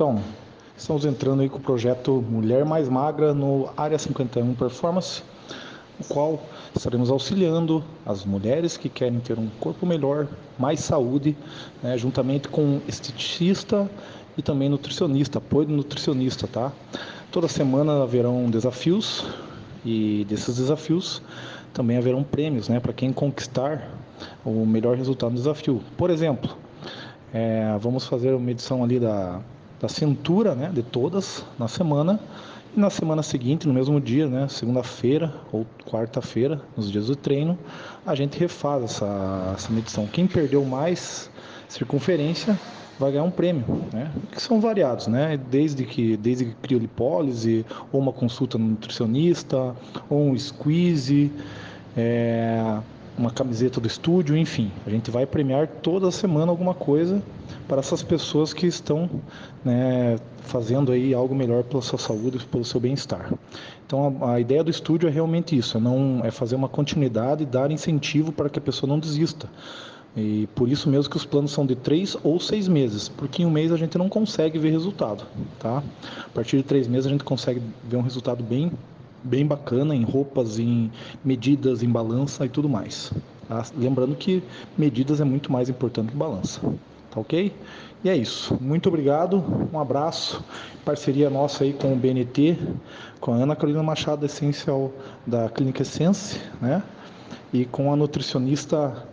Então, estamos entrando aí com o projeto Mulher Mais Magra no Área 51 Performance, o qual estaremos auxiliando as mulheres que querem ter um corpo melhor, mais saúde, né, juntamente com esteticista e também nutricionista, apoio do nutricionista, tá? Toda semana haverão desafios e desses desafios também haverão prêmios, né, para quem conquistar o melhor resultado do desafio. Por exemplo, é, vamos fazer uma medição ali da, da cintura, né, de todas na semana. E na semana seguinte, no mesmo dia, né, segunda-feira ou quarta-feira, nos dias do treino, a gente refaz essa, essa medição. Quem perdeu mais circunferência vai ganhar um prêmio, né? Que são variados, né? Desde que desde que criolipólise, ou uma consulta no nutricionista, ou um squeeze, é, uma camiseta do estúdio, enfim. A gente vai premiar toda semana alguma coisa para essas pessoas que estão né, fazendo aí algo melhor pela sua saúde, pelo seu bem-estar. Então a, a, ideia do estúdio é realmente isso, é não é fazer uma continuidade e dar incentivo para que a pessoa não desista. E por isso mesmo que os planos são de três ou seis meses, porque em um mês a gente não consegue ver resultado, tá? A partir de três meses a gente consegue ver um resultado bem bem bacana em roupas, em medidas, em balança e tudo mais. Tá? Lembrando que medidas é muito mais importante que balança. Tá ok? E é isso. Muito obrigado. Um abraço. Parceria nossa aí com o BNT, com a Ana Carolina Machado, essencial da Clínica Essence, né? E com a nutricionista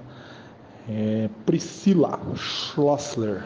é, Priscila Schlossler.